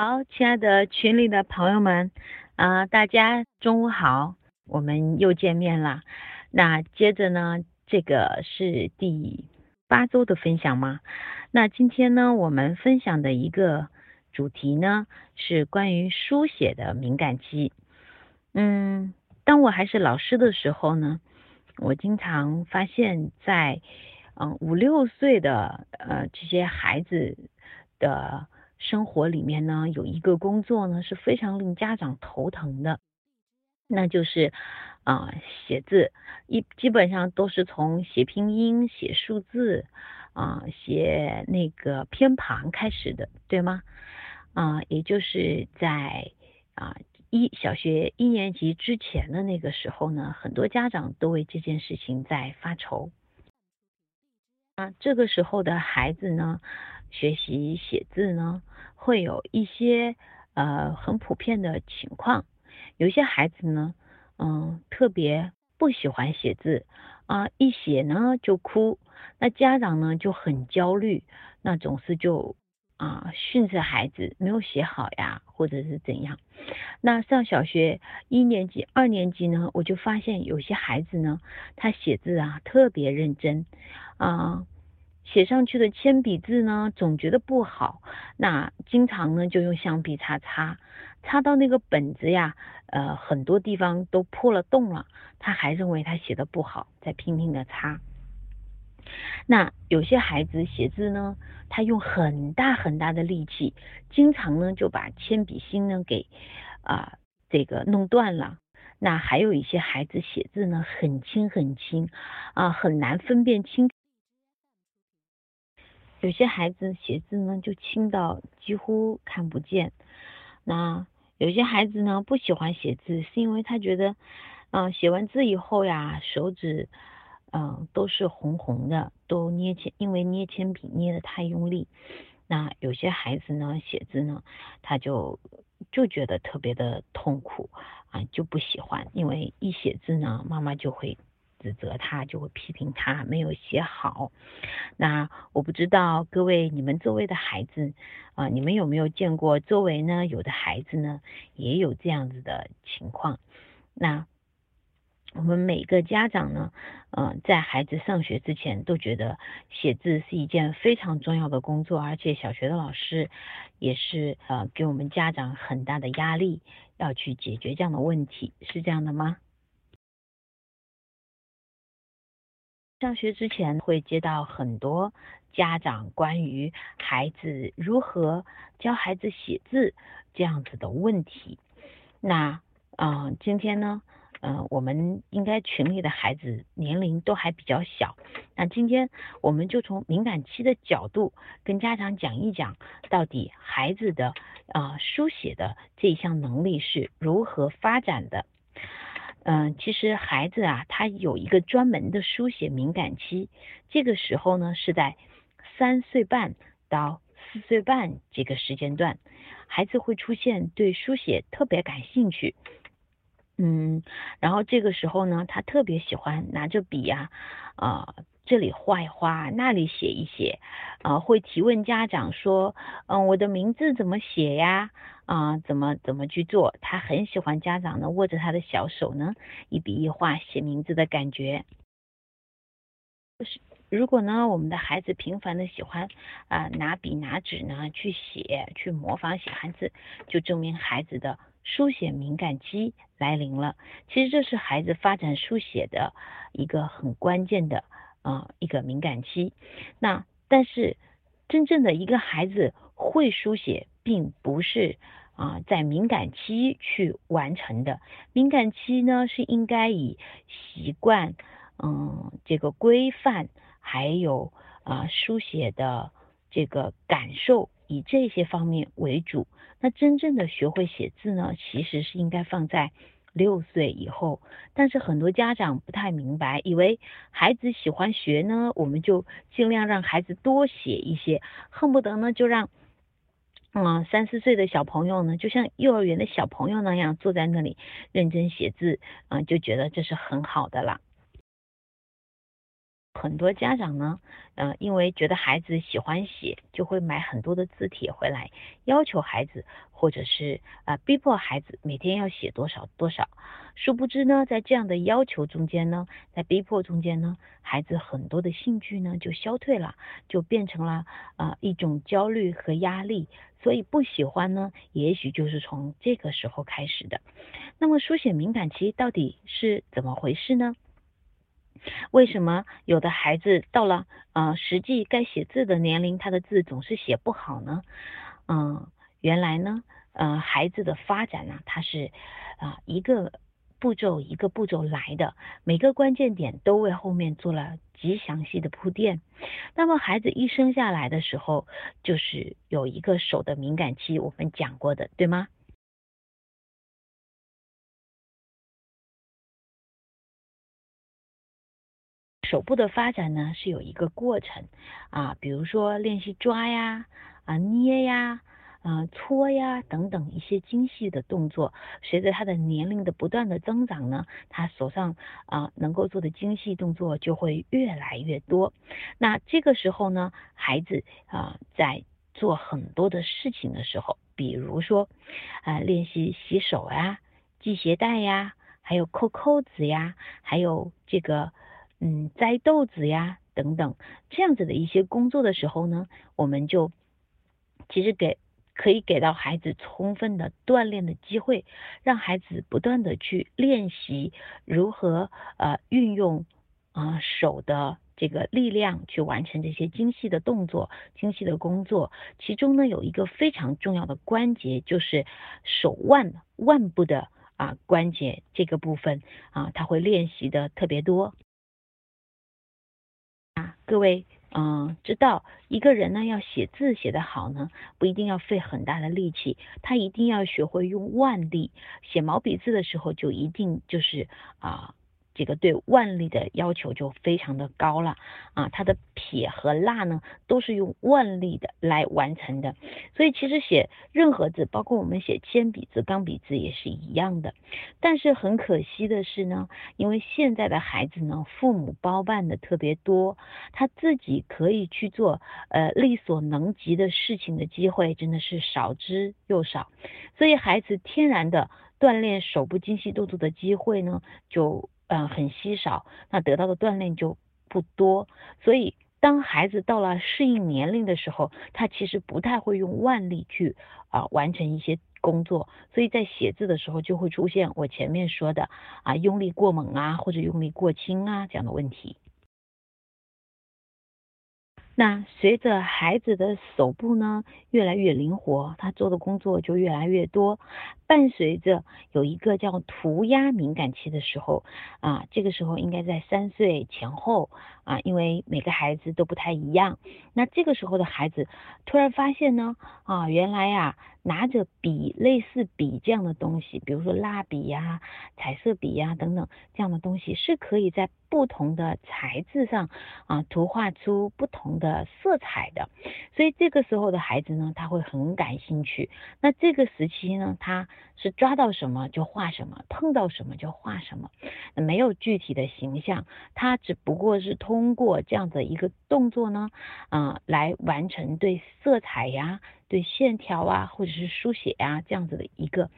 好，亲爱的群里的朋友们，啊、大家中午好，我们又见面了。那接着呢，这个是第八周的分享吗？那今天呢，我们分享的一个主题呢，是关于书写的敏感期。嗯，当我还是老师的时候呢，我经常发现在，嗯五六岁的呃这些孩子的生活里面呢，有一个工作呢是非常令家长头疼的，那就是啊、写字，一基本上都是从写拼音、写数字啊、写那个偏旁开始的，对吗？啊、也就是在啊、一小学一年级之前的那个时候呢，很多家长都为这件事情在发愁。啊，这个时候的孩子呢，学习写字呢，会有一些呃很普遍的情况。有些孩子呢，嗯，特别不喜欢写字啊，一写呢就哭，那家长呢就很焦虑，那总是就啊训斥孩子没有写好呀，或者是怎样。那上小学一年级、二年级呢，我就发现有些孩子呢，他写字啊特别认真啊。写上去的铅笔字呢，总觉得不好，那经常呢就用橡皮擦擦，擦到那个本子呀，呃，很多地方都破了洞了，他还认为他写的不好，再拼命的擦。那有些孩子写字呢，他用很大很大的力气，经常呢就把铅笔芯呢给啊、这个弄断了。那还有一些孩子写字呢很轻很轻啊、很难分辨清。有些孩子写字呢就轻到几乎看不见。那有些孩子呢不喜欢写字，是因为他觉得，嗯、写完字以后呀，手指，嗯、都是红红的，都捏铅，因为捏铅笔捏的太用力。那有些孩子呢写字呢，他就就觉得特别的痛苦啊，就不喜欢，因为一写字呢，妈妈就会指责他，就会批评他没有写好。那我不知道各位你们周围的孩子啊、你们有没有见过周围呢有的孩子呢也有这样子的情况？那我们每个家长呢，嗯、在孩子上学之前都觉得写字是一件非常重要的工作，而且小学的老师也是呃给我们家长很大的压力，要去解决这样的问题，是这样的吗？上学之前会接到很多家长关于孩子如何教孩子写字这样子的问题。那嗯、今天呢，嗯、我们应该群里的孩子年龄都还比较小，那今天我们就从敏感期的角度跟家长讲一讲，到底孩子的啊、呃书写的这一项能力是如何发展的。嗯，其实孩子啊，他有一个专门的书写敏感期，这个时候呢是在三岁半到四岁半这个时间段，孩子会出现对书写特别感兴趣。嗯，然后这个时候呢，他特别喜欢拿着笔呀、啊，这里画一画，那里写一写，啊，会提问家长说，嗯，我的名字怎么写呀？啊，怎么怎么去做？他很喜欢家长呢握着他的小手呢，一笔一画写名字的感觉。如果呢，我们的孩子频繁的喜欢啊、拿笔拿纸呢去写，去模仿写汉字，就证明孩子的书写敏感期来临了。其实这是孩子发展书写的一个很关键的啊、一个敏感期。那但是真正的一个孩子会书写，并不是啊、在敏感期去完成的。敏感期呢是应该以习惯，嗯，这个规范，还有啊、书写的这个感受，以这些方面为主。那真正的学会写字呢，其实是应该放在六岁以后。但是很多家长不太明白，以为孩子喜欢学呢，我们就尽量让孩子多写一些，恨不得呢就让。嗯，三四岁的小朋友呢，就像幼儿园的小朋友那样坐在那里认真写字，啊、就觉得这是很好的了。很多家长呢，呃，因为觉得孩子喜欢写，就会买很多的字帖回来，要求孩子，或者是啊逼迫孩子每天要写多少多少。殊不知呢，在这样的要求中间呢，在逼迫中间呢，孩子很多的兴趣呢就消退了，就变成了啊一种焦虑和压力。所以不喜欢呢，也许就是从这个时候开始的。那么书写敏感期到底是怎么回事呢？为什么有的孩子到了呃实际该写字的年龄，他的字总是写不好呢？嗯，原来呢，呃，孩子的发展呢，他是啊一个步骤一个步骤来的，每个关键点都为后面做了极详细的铺垫。那么孩子一生下来的时候，就是有一个手的敏感期，我们讲过的，对吗？手部的发展呢是有一个过程啊，比如说练习抓呀、啊捏呀、啊搓呀等等一些精细的动作。随着他的年龄的不断的增长呢，他手上啊能够做的精细动作就会越来越多。那这个时候呢，孩子啊在做很多的事情的时候，比如说啊练习洗手呀、系鞋带呀，还有扣扣子呀，还有这个。嗯，摘豆子呀，等等，这样子的一些工作的时候呢，我们就其实给可以给到孩子充分的锻炼的机会，让孩子不断的去练习如何呃运用啊手的这个力量去完成这些精细的动作、精细的工作。其中呢，有一个非常重要的关节，就是手腕腕部的啊关节这个部分啊，他会练习的特别多。各位，嗯，知道一个人呢要写字写得好呢，不一定要费很大的力气，他一定要学会用腕力。写毛笔字的时候，就一定就是啊。这个对腕力的要求就非常的高了啊，它的撇和捺呢都是用腕力的来完成的，所以其实写任何字，包括我们写铅笔字、钢笔字也是一样的。但是很可惜的是呢，因为现在的孩子呢，父母包办的特别多，他自己可以去做呃力所能及的事情的机会真的是少之又少，所以孩子天然的锻炼手部精细动作的机会呢就。嗯，很稀少，那得到的锻炼就不多，所以当孩子到了适应年龄的时候，他其实不太会用腕力去啊完成一些工作，所以在写字的时候就会出现我前面说的啊用力过猛啊或者用力过轻啊这样的问题。那随着孩子的手部呢越来越灵活，他做的工作就越来越多。伴随着有一个叫涂鸦敏感期的时候啊，这个时候应该在三岁前后啊，因为每个孩子都不太一样。那这个时候的孩子突然发现呢啊，原来呀拿着笔类似笔这样的东西，比如说蜡笔呀、彩色笔呀等等这样的东西，是可以在不同的材质上啊图画出不同的色彩的。所以这个时候的孩子呢，他会很感兴趣。那这个时期呢，他是抓到什么就画什么，碰到什么就画什么，没有具体的形象，他只不过是通过这样的一个动作呢，啊，来完成对色彩呀、对线条啊，或者是是书写呀这样子的一个，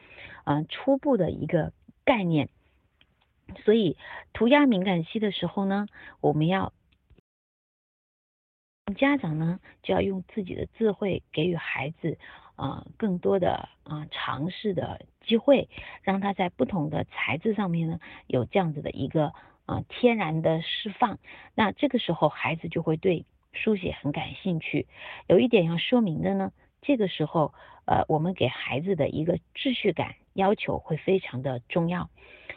嗯，初步的一个概念。所以涂鸦敏感期的时候呢，我们要家长呢就要用自己的智慧给予孩子。啊，更多的啊尝试的机会，让他在不同的材质上面呢有这样子的一个啊天然的释放。那这个时候孩子就会对书写很感兴趣。有一点要说明的呢，这个时候呃我们给孩子的一个秩序感要求会非常的重要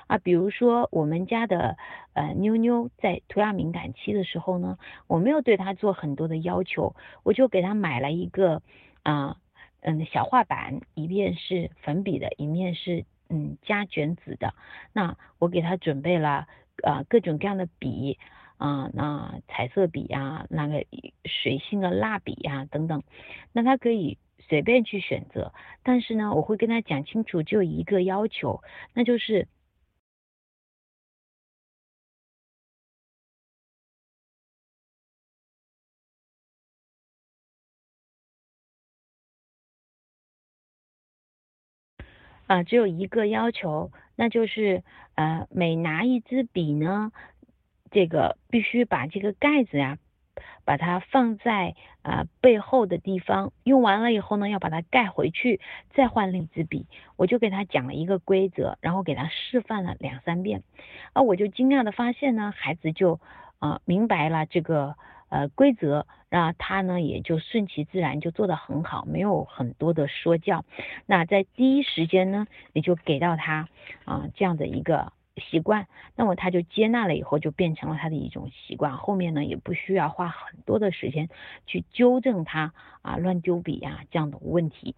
啊。比如说我们家的呃妞妞在涂鸦敏感期的时候呢，我没有对她做很多的要求，我就给她买了一个啊。嗯，小画板一面是粉笔的，一面是嗯加卷纸的。那我给他准备了呃各种各样的笔啊那彩色笔啊那个水性的蜡笔啊等等。那他可以随便去选择但是呢我会跟他讲清楚只有一个要求那就是啊只有一个要求那就是呃每拿一支笔呢这个必须把这个盖子呀，把它放在啊背后的地方，用完了以后呢，要把它盖回去，再换另一支笔。我就给他讲了一个规则，然后给他示范了两三遍，啊，我就惊讶的发现呢，孩子就啊明白了这个。呃，规则，那他呢也就顺其自然，就做得很好，没有很多的说教。那在第一时间呢，也就给到他啊这样的一个习惯，那么他就接纳了以后，就变成了他的一种习惯。后面呢也不需要花很多的时间去纠正他啊乱丢笔呀这样的问题。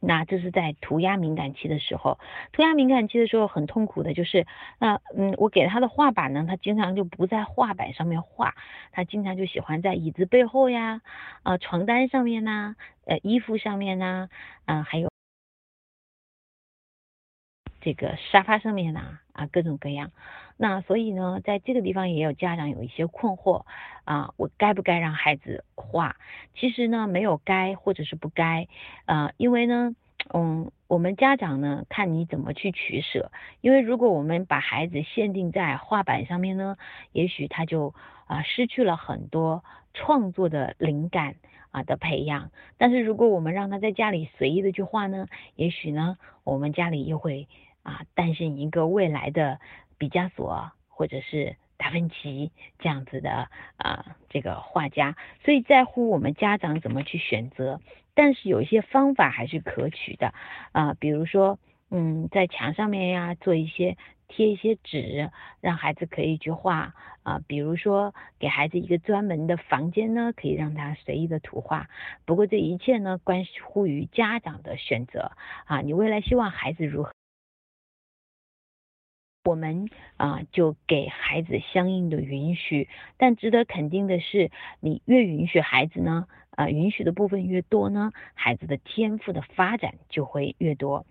那这是在涂鸦敏感期的时候，涂鸦敏感期的时候很痛苦的，就是那嗯，我给他的画板呢，他经常就不在画板上面画，他经常就喜欢在椅子背后呀，啊床单上面呐，呃衣服上面呐，啊还有这个沙发上面呐，啊各种各样。那所以呢，在这个地方也有家长有一些困惑啊，我该不该让孩子画？其实呢，没有该或者是不该啊，因为呢，嗯，我们家长呢看你怎么去取舍。因为如果我们把孩子限定在画板上面呢，也许他就啊失去了很多创作的灵感啊的培养。但是如果我们让他在家里随意的去画呢，也许呢，我们家里又会啊诞生一个未来的。毕加索或者是达芬奇这样子的啊，这个画家，所以在乎我们家长怎么去选择，但是有一些方法还是可取的啊，比如说，嗯，在墙上面呀做一些贴一些纸，让孩子可以去画啊，比如说给孩子一个专门的房间呢，可以让他随意的涂画。不过这一切呢，关乎于家长的选择啊，你未来希望孩子如何？我们啊，就给孩子相应的允许，但值得肯定的是，你越允许孩子呢，啊，允许的部分越多呢，孩子的天赋的发展就会越多。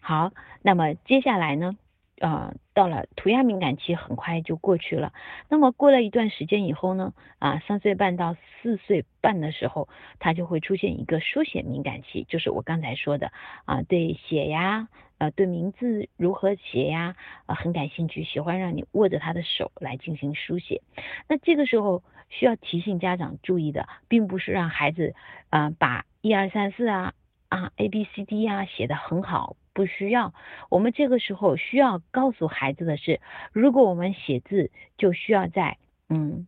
好，那么接下来呢？啊，到了涂鸦敏感期很快就过去了。那么过了一段时间以后呢，啊，三岁半到四岁半的时候，他就会出现一个书写敏感期，就是我刚才说的啊，对写呀，呃，对名字如何写呀，啊，很感兴趣，喜欢让你握着他的手来进行书写。那这个时候需要提醒家长注意的，并不是让孩子啊把一二三四啊啊 A B C D 啊写的很好。不需要，我们这个时候需要告诉孩子的是，如果我们写字，就需要在嗯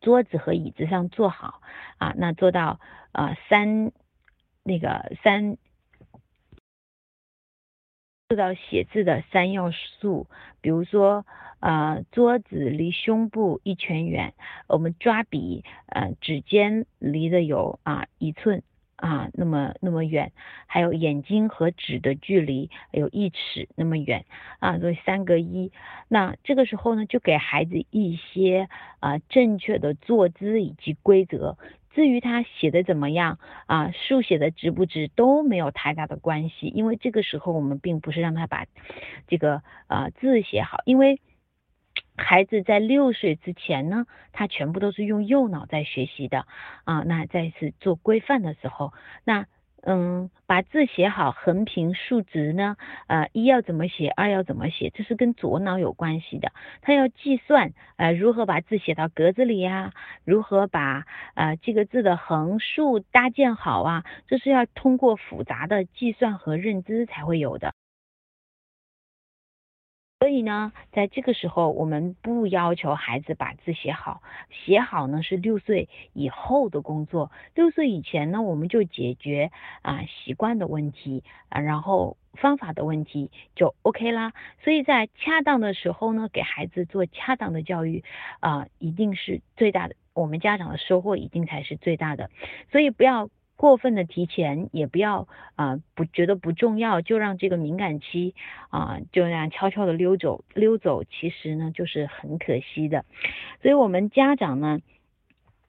桌子和椅子上坐好啊，那做到啊三那个三做到写字的三要素，比如说呃桌子离胸部一拳远，我们抓笔呃指尖离的有啊一寸。啊，那么那么远，还有眼睛和纸的距离有一尺那么远啊，所以三个一。那这个时候呢，就给孩子一些啊正确的坐姿以及规则。至于他写的怎么样啊，书写的直不直都没有太大的关系，因为这个时候我们并不是让他把这个啊字写好，因为。孩子在六岁之前呢，他全部都是用右脑在学习的啊。那再次做规范的时候，那嗯，把字写好，横平竖直呢，呃，一要怎么写，二要怎么写，这是跟左脑有关系的。他要计算，呃，如何把字写到格子里呀？如何把呃这个字的横竖搭建好啊？这是要通过复杂的计算和认知才会有的。所以呢，在这个时候，我们不要求孩子把字写好，写好呢是六岁以后的工作。六岁以前呢，我们就解决啊习惯的问题啊，然后方法的问题就 OK 啦。所以在恰当的时候呢，给孩子做恰当的教育啊，一定是最大的，我们家长的收获一定才是最大的。所以不要。过分的提前也不要啊，不觉得不重要，就让这个敏感期啊就这样悄悄的溜走溜走，其实呢就是很可惜的。所以，我们家长呢，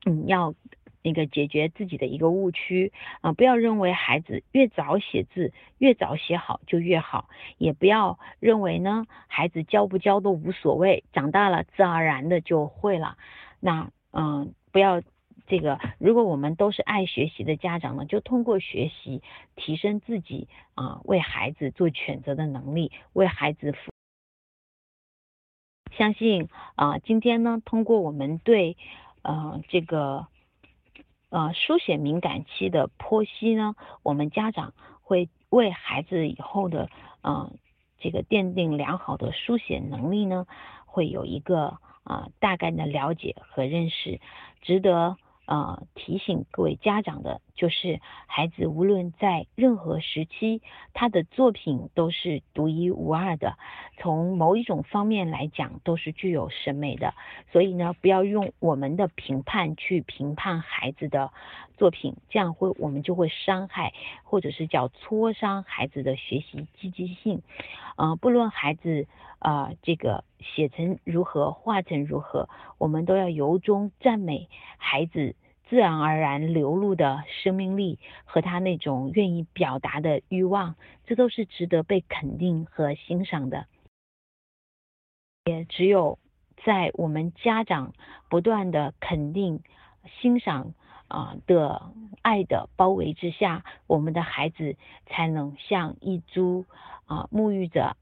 嗯，要那个解决自己的一个误区啊，不要认为孩子越早写字越早写好就越好，也不要认为呢孩子教不教都无所谓，长大了自然而然的就会了。那嗯，不要。这个如果我们都是爱学习的家长呢，就通过学习提升自己啊，为孩子做选择的能力，为孩子。相信啊，今天呢，通过我们对呃这个呃书写敏感期的剖析呢，我们家长会为孩子以后的嗯这个奠定良好的书写能力呢，会有一个啊大概的了解和认识，值得。呃，提醒各位家长的，就是孩子无论在任何时期，他的作品都是独一无二的，从某一种方面来讲，都是具有审美的。所以呢，不要用我们的评判去评判孩子的作品，这样会我们就会伤害，或者是叫挫伤孩子的学习积极性。呃，不论孩子啊，这个写成如何，画成如何，我们都要由衷赞美孩子自然而然流露的生命力和他那种愿意表达的欲望，这都是值得被肯定和欣赏的。也只有在我们家长不断的肯定、欣赏啊的爱的包围之下，我们的孩子才能像一株。啊，沐浴着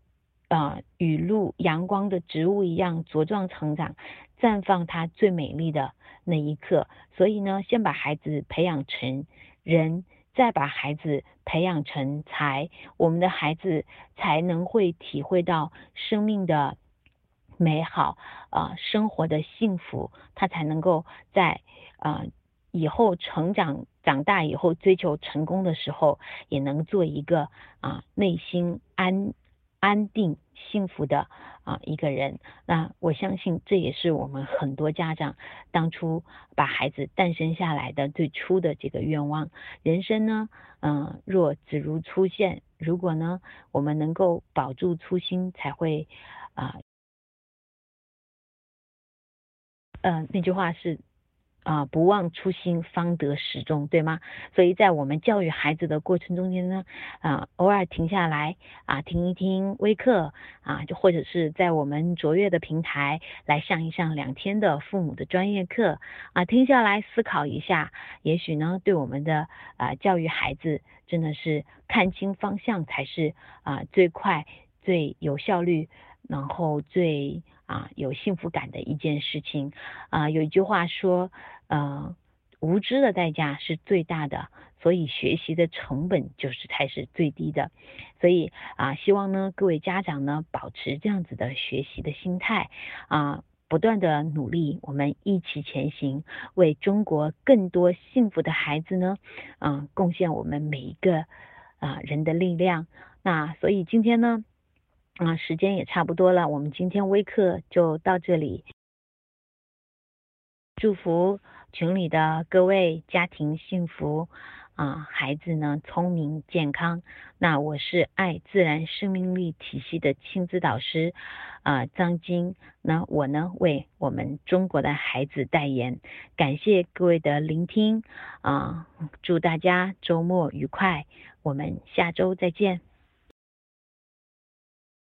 啊雨露阳光的植物一样茁壮成长，绽放它最美丽的那一刻。所以呢，先把孩子培养成人，再把孩子培养成才，我们的孩子才能会体会到生命的美好啊，生活的幸福，他才能够在啊以后成长。长大以后追求成功的时候，也能做一个啊内心安安定幸福的啊一个人。那我相信这也是我们很多家长当初把孩子诞生下来的最初的这个愿望。人生呢，嗯，若只如初见，如果呢我们能够保住初心，才会啊，嗯，那句话是。啊，不忘初心，方得始终，对吗？所以在我们教育孩子的过程中间呢，啊，偶尔停下来啊，听一听微课啊，就或者是在我们卓越的平台来上一上两天的父母的专业课啊，听下来思考一下，也许呢，对我们的啊教育孩子真的是看清方向才是啊最快最有效率，然后最。啊，有幸福感的一件事情啊，有一句话说，呃，无知的代价是最大的，所以学习的成本就是才是最低的。所以啊，希望呢各位家长呢保持这样子的学习的心态啊，不断的努力，我们一起前行，为中国更多幸福的孩子呢，嗯，贡献我们每一个啊人的力量。那所以今天呢。啊，时间也差不多了，我们今天微课就到这里。祝福群里的各位家庭幸福啊，孩子呢聪明健康。那我是爱自然生命力体系的亲子导师啊，张晶。那我呢为我们中国的孩子代言。感谢各位的聆听啊，祝大家周末愉快，我们下周再见。